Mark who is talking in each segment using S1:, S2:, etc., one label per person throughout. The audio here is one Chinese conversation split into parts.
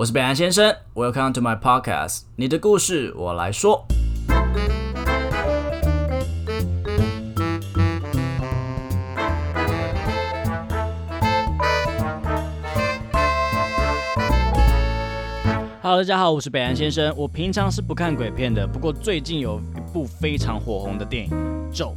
S1: 我是北安先生，Welcome to my podcast，你的故事我来说。好大家好，我是北安先生。我平常是不看鬼片的，不过最近有部非常火红的电影《咒》，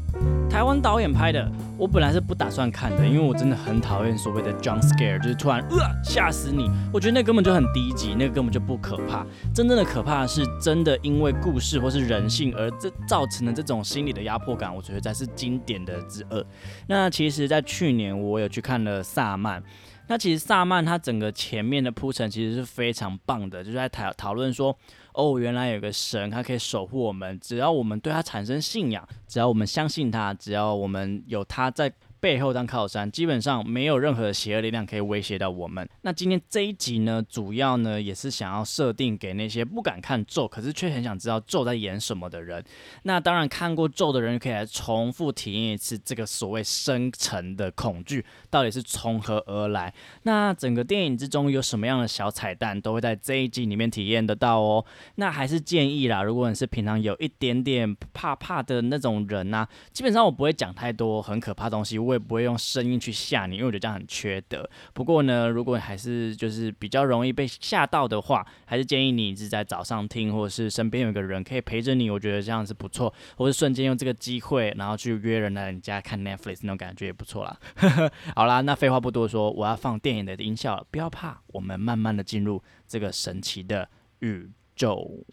S1: 台湾导演拍的。我本来是不打算看的，因为我真的很讨厌所谓的 jump scare，就是突然呃吓死你。我觉得那根本就很低级，那个根本就不可怕。真正的可怕是真的因为故事或是人性而这造成的这种心理的压迫感，我觉得才是经典的之二。那其实，在去年我有去看了萨曼。那其实萨曼他整个前面的铺陈其实是非常棒的，就是在讨讨论说，哦，原来有个神，他可以守护我们，只要我们对他产生信仰，只要我们相信他，只要我们有他在。背后当靠山，基本上没有任何邪恶力量可以威胁到我们。那今天这一集呢，主要呢也是想要设定给那些不敢看咒，可是却很想知道咒在演什么的人。那当然看过咒的人可以来重复体验一次这个所谓深层的恐惧到底是从何而来。那整个电影之中有什么样的小彩蛋，都会在这一集里面体验得到哦。那还是建议啦，如果你是平常有一点点怕怕的那种人呐，基本上我不会讲太多很可怕东西。我也不会用声音去吓你，因为我觉得这样很缺德。不过呢，如果还是就是比较容易被吓到的话，还是建议你是在早上听，或者是身边有个人可以陪着你，我觉得这样是不错。或是瞬间用这个机会，然后去约人来你家看 Netflix 那种感觉也不错啦。好啦，那废话不多说，我要放电影的音效了，不要怕，我们慢慢的进入这个神奇的宇宙。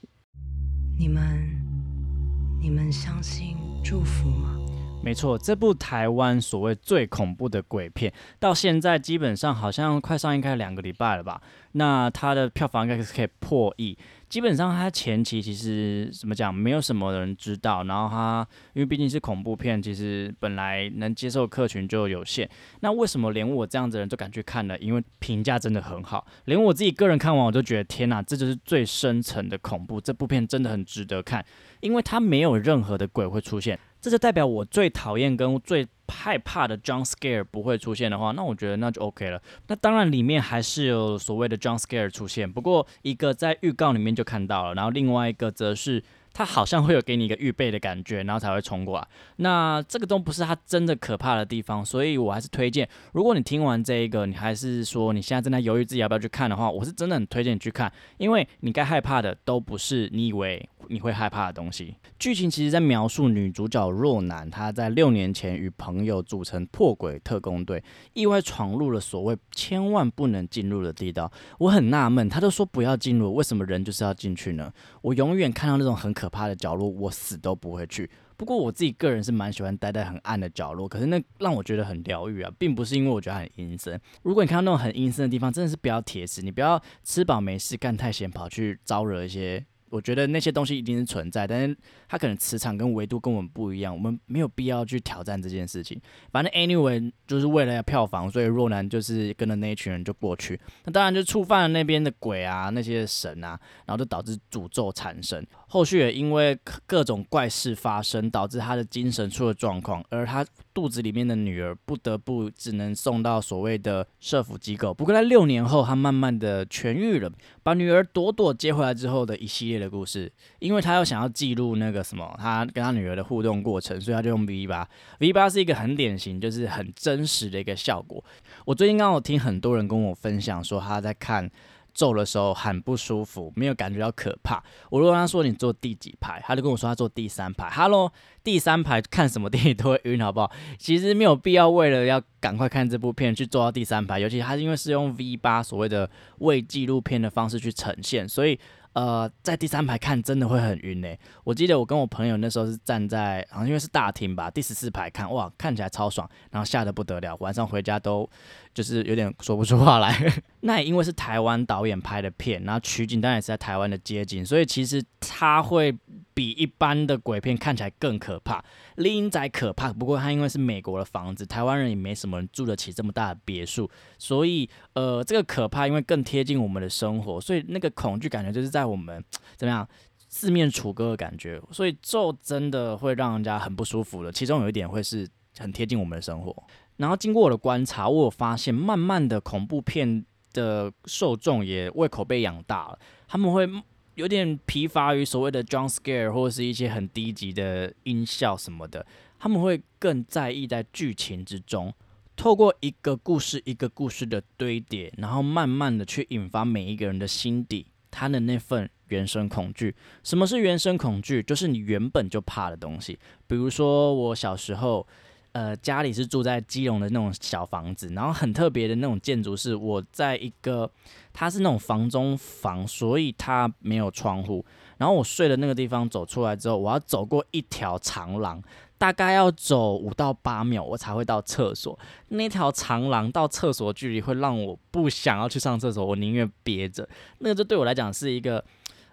S1: 你们，你们相信祝福吗？没错，这部台湾所谓最恐怖的鬼片，到现在基本上好像快上映开两个礼拜了吧？那它的票房应该是可以破亿。基本上它前期其实怎么讲，没有什么人知道。然后它因为毕竟是恐怖片，其实本来能接受客群就有限。那为什么连我这样子的人都敢去看呢？因为评价真的很好，连我自己个人看完我都觉得天哪，这就是最深层的恐怖。这部片真的很值得看，因为它没有任何的鬼会出现。这就代表我最讨厌跟最害怕的 jump scare 不会出现的话，那我觉得那就 OK 了。那当然里面还是有所谓的 jump scare 出现，不过一个在预告里面就看到了，然后另外一个则是。他好像会有给你一个预备的感觉，然后才会冲过来。那这个都不是他真的可怕的地方，所以我还是推荐，如果你听完这一个，你还是说你现在正在犹豫自己要不要去看的话，我是真的很推荐你去看，因为你该害怕的都不是你以为你会害怕的东西。剧情其实在描述女主角若男，她在六年前与朋友组成破鬼特工队，意外闯入了所谓千万不能进入的地道。我很纳闷，他都说不要进入，为什么人就是要进去呢？我永远看到那种很。可怕的角落，我死都不会去。不过我自己个人是蛮喜欢待在很暗的角落，可是那让我觉得很疗愈啊，并不是因为我觉得很阴森。如果你看到那种很阴森的地方，真的是不要铁齿，你不要吃饱没事干太闲，跑去招惹一些。我觉得那些东西一定是存在，但是它可能磁场跟维度跟我们不一样，我们没有必要去挑战这件事情。反正 anyway 就是为了要票房，所以若男就是跟着那一群人就过去。那当然就触犯了那边的鬼啊，那些神啊，然后就导致诅咒产生。后续也因为各种怪事发生，导致他的精神出了状况，而他肚子里面的女儿不得不只能送到所谓的社福机构。不过在六年后，他慢慢的痊愈了，把女儿朵朵接回来之后的一系列。的故事，因为他又想要记录那个什么，他跟他女儿的互动过程，所以他就用 V 八。V 八是一个很典型，就是很真实的一个效果。我最近刚好听很多人跟我分享说，他在看咒的时候很不舒服，没有感觉到可怕。我如果他说你坐第几排，他就跟我说他坐第三排。Hello，第三排看什么电影都会晕，好不好？其实没有必要为了要赶快看这部片去坐到第三排，尤其他因为是用 V 八所谓的为纪录片的方式去呈现，所以。呃，在第三排看真的会很晕诶。我记得我跟我朋友那时候是站在，好像因为是大厅吧，第十四排看，哇，看起来超爽，然后吓得不得了，晚上回家都就是有点说不出话来。那也因为是台湾导演拍的片，然后取景当然也是在台湾的街景，所以其实它会。比一般的鬼片看起来更可怕，丽英仔可怕。不过它因为是美国的房子，台湾人也没什么人住得起这么大的别墅，所以呃，这个可怕因为更贴近我们的生活，所以那个恐惧感觉就是在我们怎么样四面楚歌的感觉，所以咒真的会让人家很不舒服的。其中有一点会是很贴近我们的生活。然后经过我的观察，我有发现，慢慢的恐怖片。的受众也胃口被养大了，他们会有点疲乏于所谓的 jump scare 或者是一些很低级的音效什么的，他们会更在意在剧情之中，透过一个故事一个故事的堆叠，然后慢慢的去引发每一个人的心底他的那份原生恐惧。什么是原生恐惧？就是你原本就怕的东西，比如说我小时候。呃，家里是住在基隆的那种小房子，然后很特别的那种建筑是，我在一个，它是那种房中房，所以它没有窗户。然后我睡的那个地方走出来之后，我要走过一条长廊，大概要走五到八秒，我才会到厕所。那条长廊到厕所的距离会让我不想要去上厕所，我宁愿憋着。那个就对我来讲是一个。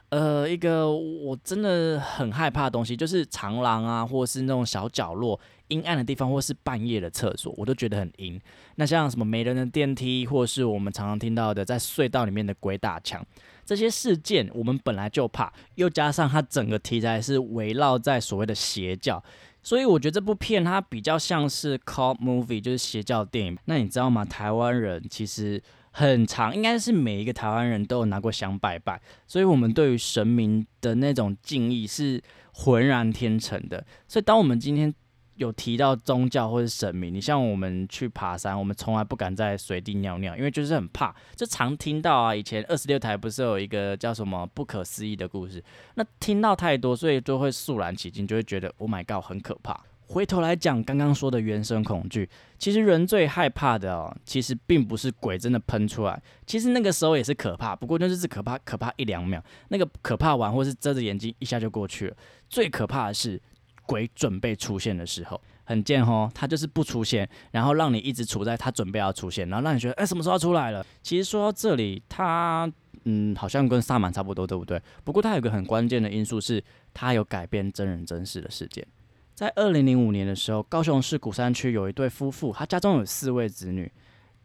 S1: 呃，一个我真的很害怕的东西，就是长廊啊，或是那种小角落、阴暗的地方，或是半夜的厕所，我都觉得很阴。那像什么没人的电梯，或是我们常常听到的在隧道里面的鬼打墙，这些事件我们本来就怕，又加上它整个题材是围绕在所谓的邪教，所以我觉得这部片它比较像是 cult movie，就是邪教电影。那你知道吗？台湾人其实。很长，应该是每一个台湾人都有拿过香拜拜，所以我们对于神明的那种敬意是浑然天成的。所以当我们今天有提到宗教或者神明，你像我们去爬山，我们从来不敢在随地尿尿，因为就是很怕。就常听到啊，以前二十六台不是有一个叫什么不可思议的故事，那听到太多，所以就会肃然起敬，就会觉得 Oh my God，很可怕。回头来讲刚刚说的原生恐惧，其实人最害怕的哦，其实并不是鬼真的喷出来，其实那个时候也是可怕，不过就是可怕可怕一两秒，那个可怕完或是遮着眼睛一下就过去了。最可怕的是鬼准备出现的时候，很贱哦，他就是不出现，然后让你一直处在他准备要出现，然后让你觉得哎什么时候要出来了。其实说到这里，他嗯好像跟萨满差不多，对不对？不过他有个很关键的因素是，他有改变真人真事的事件。在二零零五年的时候，高雄市鼓山区有一对夫妇，他家中有四位子女，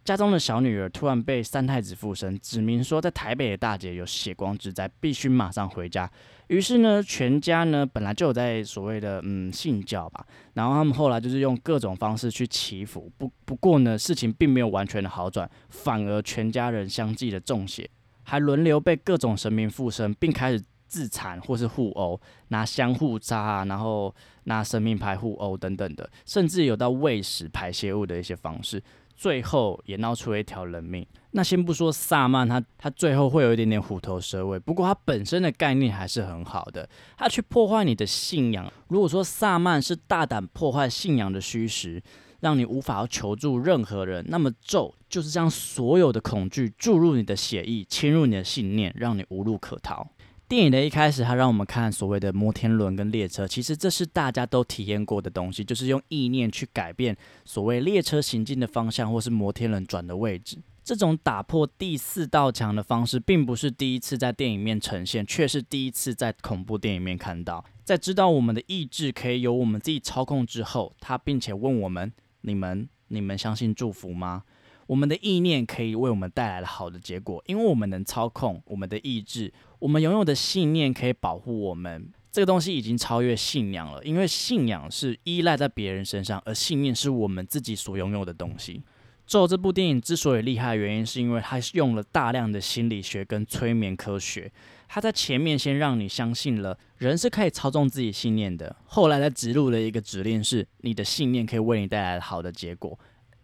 S1: 家中的小女儿突然被三太子附身，指明说在台北的大姐有血光之灾，必须马上回家。于是呢，全家呢本来就有在所谓的嗯信教吧，然后他们后来就是用各种方式去祈福，不不过呢事情并没有完全的好转，反而全家人相继的中邪，还轮流被各种神明附身，并开始。自残或是互殴，拿香互扎，然后拿生命牌互殴等等的，甚至有到喂食排泄物的一些方式，最后也闹出了一条人命。那先不说萨曼，他他最后会有一点点虎头蛇尾，不过他本身的概念还是很好的。他去破坏你的信仰。如果说萨曼是大胆破坏信仰的虚实，让你无法要求助任何人，那么咒就是将所有的恐惧注入你的血液，侵入你的信念，让你无路可逃。电影的一开始，他让我们看所谓的摩天轮跟列车，其实这是大家都体验过的东西，就是用意念去改变所谓列车行进的方向，或是摩天轮转的位置。这种打破第四道墙的方式，并不是第一次在电影面呈现，却是第一次在恐怖电影面看到。在知道我们的意志可以由我们自己操控之后，他并且问我们：你们，你们相信祝福吗？我们的意念可以为我们带来了好的结果，因为我们能操控我们的意志。我们拥有的信念可以保护我们。这个东西已经超越信仰了，因为信仰是依赖在别人身上，而信念是我们自己所拥有的东西。咒这部电影之所以厉害，原因是因为它用了大量的心理学跟催眠科学。它在前面先让你相信了人是可以操纵自己信念的，后来再植入了一个指令，是你的信念可以为你带来好的结果。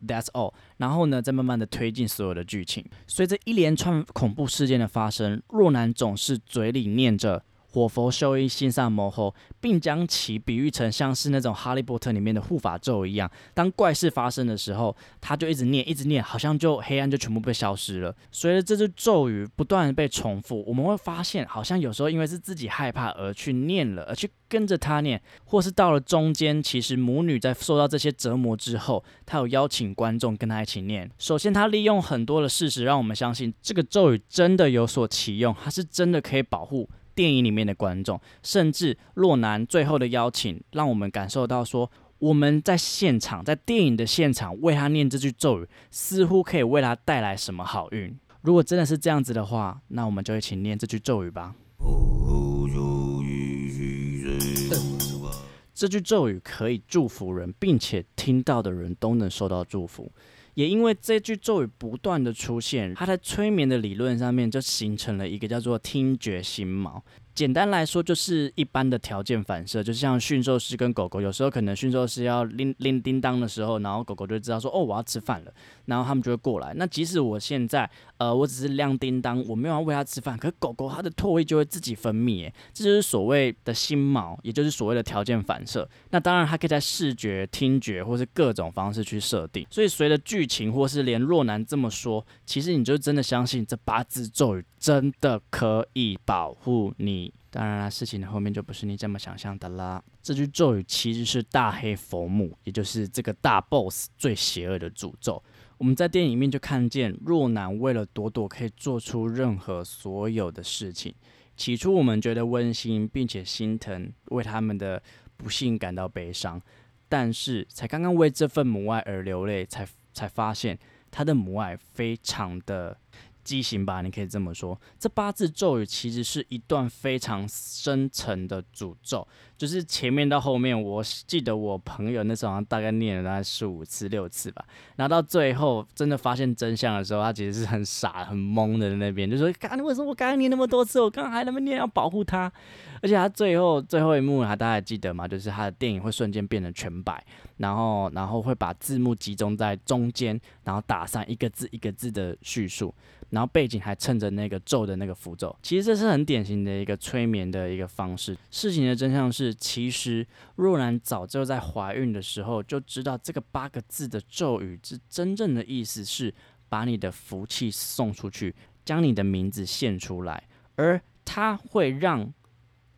S1: That's all。然后呢，再慢慢的推进所有的剧情。随着一连串恐怖事件的发生，若男总是嘴里念着。火佛修一心上魔后，并将其比喻成像是那种哈利波特里面的护法咒一样。当怪事发生的时候，他就一直念，一直念，好像就黑暗就全部被消失了。随着这句咒语不断被重复，我们会发现，好像有时候因为是自己害怕而去念了，而去跟着他念，或是到了中间，其实母女在受到这些折磨之后，她有邀请观众跟她一起念。首先，她利用很多的事实让我们相信这个咒语真的有所其用，它是真的可以保护。电影里面的观众，甚至洛南最后的邀请，让我们感受到说，我们在现场，在电影的现场为他念这句咒语，似乎可以为他带来什么好运。如果真的是这样子的话，那我们就一起念这句咒语吧。这句咒语可以祝福人，并且听到的人都能受到祝福。也因为这句咒语不断的出现，它在催眠的理论上面就形成了一个叫做听觉心锚。简单来说，就是一般的条件反射，就像驯兽师跟狗狗，有时候可能驯兽师要拎拎叮当的时候，然后狗狗就知道说，哦，我要吃饭了，然后他们就会过来。那即使我现在，呃，我只是亮叮当，我没有要喂它吃饭，可狗狗它的唾液就会自己分泌，这就是所谓的心锚，也就是所谓的条件反射。那当然，它可以在视觉、听觉或是各种方式去设定。所以随着剧情，或是连若男这么说，其实你就真的相信这八字咒语真的可以保护你。当然啦，事情的后面就不是你这么想象的啦。这句咒语其实是大黑佛母，也就是这个大 boss 最邪恶的诅咒。我们在电影里面就看见若男为了朵朵可以做出任何所有的事情。起初我们觉得温馨，并且心疼，为他们的不幸感到悲伤。但是才刚刚为这份母爱而流泪，才才发现他的母爱非常的。畸形吧，你可以这么说。这八字咒语其实是一段非常深沉的诅咒，就是前面到后面，我记得我朋友那时候好像大概念了大概四五次、六次吧。然后到最后真的发现真相的时候，他其实是很傻、很懵的那边，就说：“刚你为什么我刚刚念那么多次，我刚刚还那么念要保护他？”而且他最后最后一幕，他大家还记得吗？就是他的电影会瞬间变成全白，然后然后会把字幕集中在中间，然后打上一个字一个字的叙述。然后背景还衬着那个咒的那个符咒，其实这是很典型的一个催眠的一个方式。事情的真相是，其实若兰早就在怀孕的时候就知道这个八个字的咒语之真正的意思是把你的福气送出去，将你的名字献出来。而他会让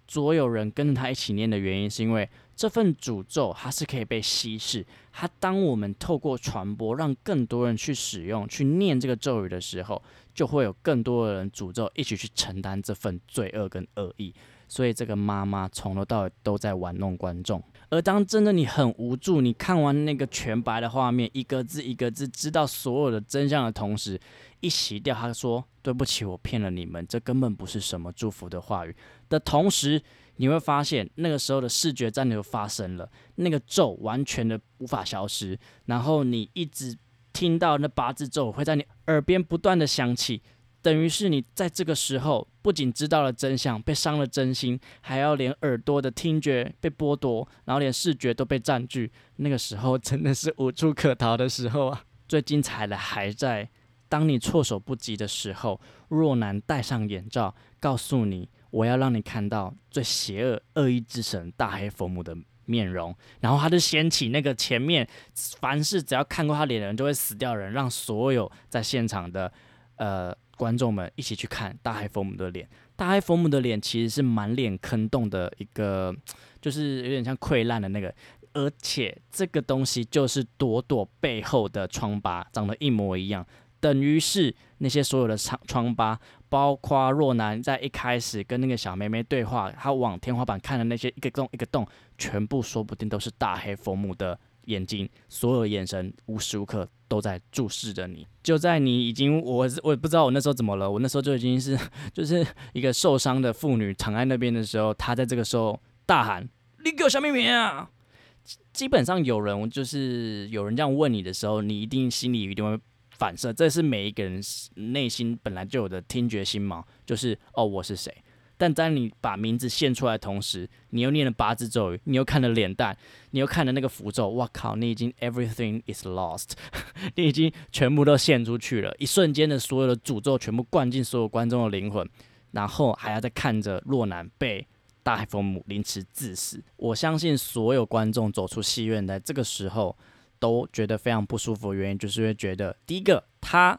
S1: 所有人跟着他一起念的原因，是因为。这份诅咒它是可以被稀释，它当我们透过传播，让更多人去使用、去念这个咒语的时候，就会有更多的人诅咒一起去承担这份罪恶跟恶意。所以这个妈妈从头到尾都在玩弄观众。而当真的你很无助，你看完那个全白的画面，一个字一个字知道所有的真相的同时，一洗掉他说对不起，我骗了你们，这根本不是什么祝福的话语的同时。你会发现，那个时候的视觉暂留发生了，那个咒完全的无法消失，然后你一直听到那八字咒会在你耳边不断的响起，等于是你在这个时候不仅知道了真相，被伤了真心，还要连耳朵的听觉被剥夺，然后连视觉都被占据，那个时候真的是无处可逃的时候啊！最精彩的还在当你措手不及的时候，若男戴上眼罩，告诉你。我要让你看到最邪恶恶意之神大黑佛母的面容，然后他就掀起那个前面，凡是只要看过他脸的人就会死掉的人，让所有在现场的呃观众们一起去看大黑佛母的脸。大黑佛母的脸其实是满脸坑洞的一个，就是有点像溃烂的那个，而且这个东西就是朵朵背后的疮疤，长得一模一样，等于是那些所有的疮疮疤。包括若男在一开始跟那个小妹妹对话，她往天花板看的那些一个洞一个洞，全部说不定都是大黑佛母的眼睛，所有眼神无时无刻都在注视着你。就在你已经，我我也不知道我那时候怎么了，我那时候就已经是 就是一个受伤的妇女躺在那边的时候，他在这个时候大喊：“你给我小妹妹啊！”基本上有人就是有人这样问你的时候，你一定心里一定会。反射，这是每一个人内心本来就有的听觉心锚，就是哦，我是谁？但当你把名字献出来的同时，你又念了八字咒语，你又看了脸蛋，你又看了那个符咒，哇靠！你已经 everything is lost，你已经全部都献出去了，一瞬间的所有的诅咒全部灌进所有观众的灵魂，然后还要再看着若男被大海风母凌迟致死。我相信所有观众走出戏院的这个时候。都觉得非常不舒服的原因，就是会觉得第一个，他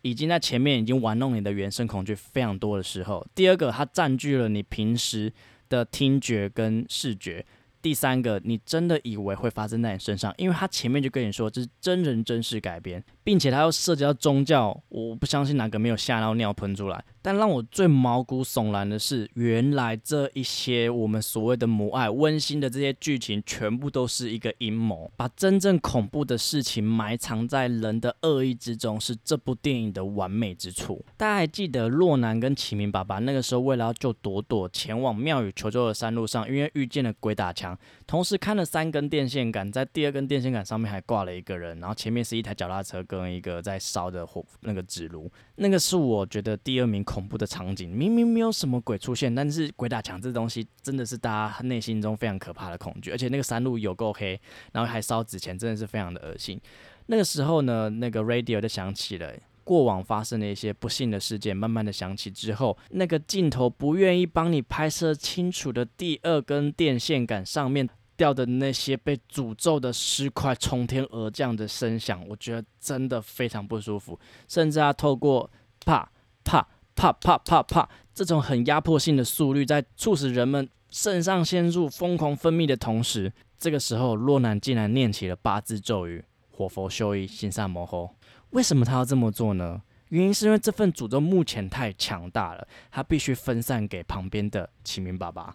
S1: 已经在前面已经玩弄你的原生恐惧非常多的时候；第二个，他占据了你平时的听觉跟视觉；第三个，你真的以为会发生在你身上，因为他前面就跟你说这是真人真事改编，并且他又涉及到宗教，我不相信哪个没有吓到尿喷出来。但让我最毛骨悚然的是，原来这一些我们所谓的母爱、温馨的这些剧情，全部都是一个阴谋，把真正恐怖的事情埋藏在人的恶意之中，是这部电影的完美之处。大家还记得洛南跟启明爸爸那个时候为了要救朵朵，前往庙宇求救的山路上，因为遇见了鬼打墙，同时看了三根电线杆，在第二根电线杆上面还挂了一个人，然后前面是一台脚踏车跟一个在烧的火那个纸炉，那个是我觉得第二名。恐恐怖的场景，明明没有什么鬼出现，但是鬼打墙这东西真的是大家内心中非常可怕的恐惧，而且那个山路有够黑，然后还烧纸钱，真的是非常的恶心。那个时候呢，那个 radio 就响起了过往发生的一些不幸的事件，慢慢的响起之后，那个镜头不愿意帮你拍摄清楚的第二根电线杆上面掉的那些被诅咒的尸块从天而降的声响，我觉得真的非常不舒服，甚至啊透过啪啪。啪啪啪啪！这种很压迫性的速率，在促使人们肾上腺素疯狂分泌的同时，这个时候洛南竟然念起了八字咒语：“火佛修一，心善魔吼。”为什么他要这么做呢？原因是因为这份诅咒目前太强大了，他必须分散给旁边的启明爸爸，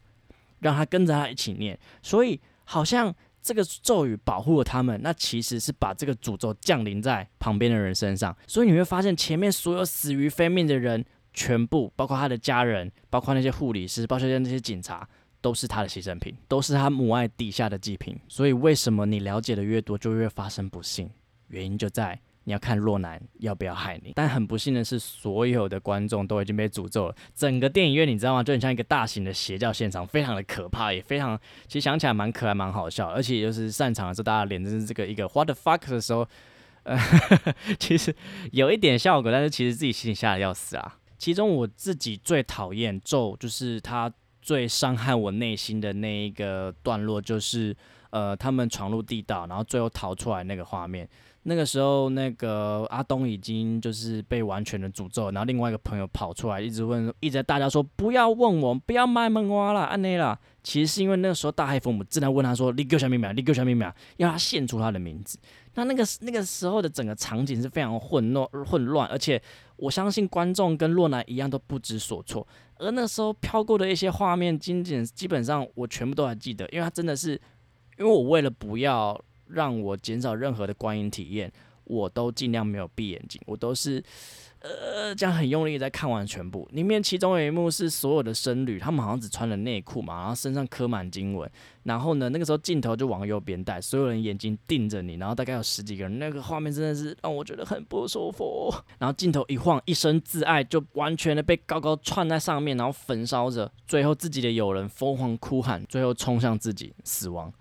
S1: 让他跟着他一起念。所以好像这个咒语保护了他们，那其实是把这个诅咒降临在旁边的人身上。所以你会发现，前面所有死于非命的人。全部包括他的家人，包括那些护理师，包括那些警察，都是他的牺牲品，都是他母爱底下的祭品。所以为什么你了解的越多，就越发生不幸？原因就在你要看若男要不要害你。但很不幸的是，所有的观众都已经被诅咒了。整个电影院你知道吗？就很像一个大型的邪教现场，非常的可怕，也非常其实想起来蛮可爱、蛮好笑。而且就是散场的时候，大家脸就是这个一个 what the fuck 的时候，呃，其实有一点效果，但是其实自己心里吓得要死啊。其中我自己最讨厌咒，就是他最伤害我内心的那一个段落，就是呃，他们闯入地道，然后最后逃出来那个画面。那个时候，那个阿东已经就是被完全的诅咒，然后另外一个朋友跑出来，一直问，一直在大家说不要问我，不要卖萌蛙了，安内啦。其实是因为那个时候大黑父母正在问他说，你给我小密码，你给我小密码，要他献出他的名字。那那个那个时候的整个场景是非常混乱混乱，而且我相信观众跟洛南一样都不知所措。而那时候飘过的一些画面，仅仅基本上我全部都还记得，因为他真的是，因为我为了不要。让我减少任何的观影体验，我都尽量没有闭眼睛，我都是呃这样很用力在看完全部。里面其中有一幕是所有的僧侣，他们好像只穿了内裤嘛，然后身上刻满经文，然后呢那个时候镜头就往右边带，所有人眼睛盯着你，然后大概有十几个人，那个画面真的是让我觉得很不舒服。然后镜头一晃，一生自爱就完全的被高高串在上面，然后焚烧着，最后自己的友人疯狂哭喊，最后冲向自己死亡。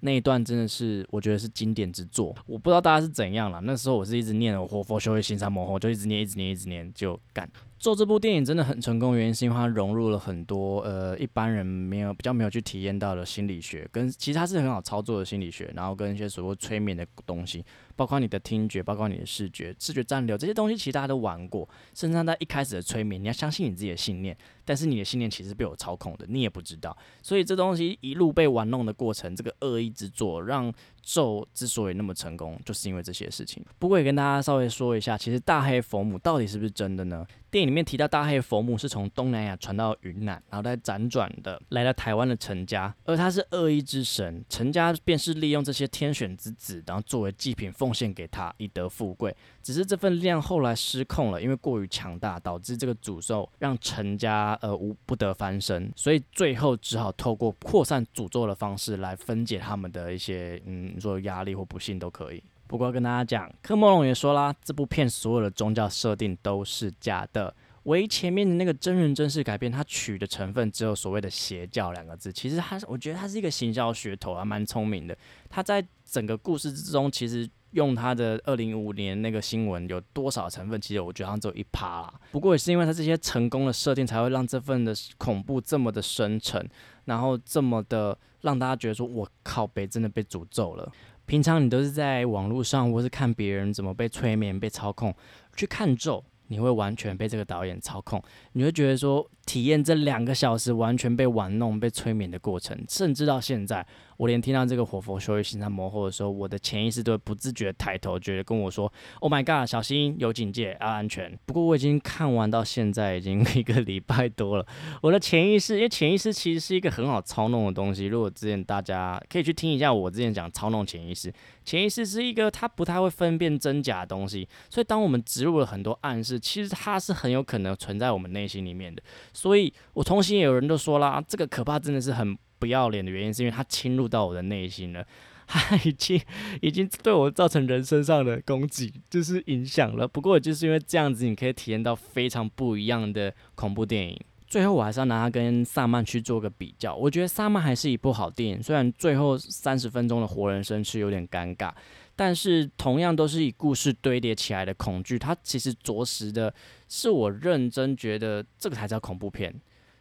S1: 那一段真的是，我觉得是经典之作。我不知道大家是怎样了。那时候我是一直念我《活佛修为心山魔后》，就一直念，一直念，一直念，就干。做这部电影真的很成功，原因是因为它融入了很多呃一般人没有比较没有去体验到的心理学，跟其实它是很好操作的心理学，然后跟一些所谓催眠的东西。包括你的听觉，包括你的视觉，视觉暂留这些东西，其实大家都玩过。甚至在一开始的催眠，你要相信你自己的信念，但是你的信念其实被我操控的，你也不知道。所以这东西一路被玩弄的过程，这个恶意之作，让咒之所以那么成功，就是因为这些事情。不过也跟大家稍微说一下，其实大黑佛母到底是不是真的呢？电影里面提到大黑佛母是从东南亚传到云南，然后再辗转的来到台湾的陈家，而他是恶意之神，陈家便是利用这些天选之子，然后作为祭品奉献给他，以得富贵。只是这份力量后来失控了，因为过于强大，导致这个诅咒让陈家呃无不得翻身，所以最后只好透过扩散诅咒的方式来分解他们的一些嗯，做压力或不幸都可以。不过跟大家讲，科莫龙也说啦，这部片所有的宗教设定都是假的，唯一前面的那个真人真事改编，他取的成分只有所谓的邪教两个字。其实他，我觉得他是一个行销噱头，还蛮聪明的。他在整个故事之中，其实用他的二零五年那个新闻有多少成分，其实我觉得好像只有一趴啦。不过也是因为他这些成功的设定，才会让这份的恐怖这么的深沉，然后这么的让大家觉得说，我靠，被真的被诅咒了。平常你都是在网络上，或是看别人怎么被催眠、被操控，去看咒，你会完全被这个导演操控，你会觉得说，体验这两个小时完全被玩弄、被催眠的过程，甚至到现在，我连听到这个活佛修为心上魔后的时候，我的潜意识都会不自觉抬头，觉得跟我说：“Oh my god，小心有警戒，要安全。”不过我已经看完到现在已经一个礼拜多了，我的潜意识，因为潜意识其实是一个很好操弄的东西。如果之前大家可以去听一下我之前讲操弄潜意识，潜意识是一个它不太会分辨真假的东西，所以当我们植入了很多暗示，其实它是很有可能存在我们内心里面的。所以我同行也有人都说啦，这个可怕真的是很。不要脸的原因是因为他侵入到我的内心了，他已经已经对我造成人身上的攻击，就是影响了。不过就是因为这样子，你可以体验到非常不一样的恐怖电影。最后我还是要拿它跟萨曼去做个比较，我觉得萨曼还是一部好电影，虽然最后三十分钟的活人生是有点尴尬，但是同样都是以故事堆叠起来的恐惧，它其实着实的是我认真觉得这个才叫恐怖片。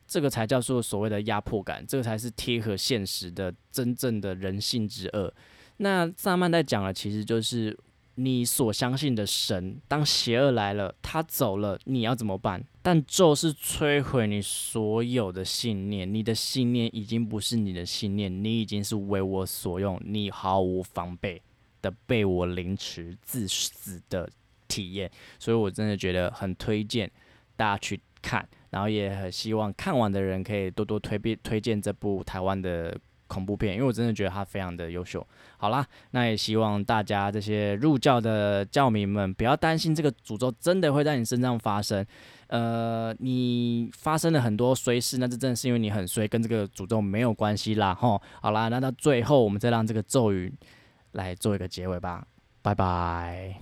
S1: 这个才叫做所谓的压迫感，这个才是贴合现实的真正的人性之恶。那萨曼在讲的其实就是你所相信的神，当邪恶来了，他走了，你要怎么办？但咒是摧毁你所有的信念，你的信念已经不是你的信念，你已经是为我所用，你毫无防备的被我凌迟致死的体验。所以我真的觉得很推荐大家去看。然后也很希望看完的人可以多多推荐推荐这部台湾的恐怖片，因为我真的觉得它非常的优秀。好啦，那也希望大家这些入教的教民们不要担心这个诅咒真的会在你身上发生。呃，你发生了很多衰事，那这真的是因为你很衰，跟这个诅咒没有关系啦。吼，好啦，那到最后我们再让这个咒语来做一个结尾吧，拜拜。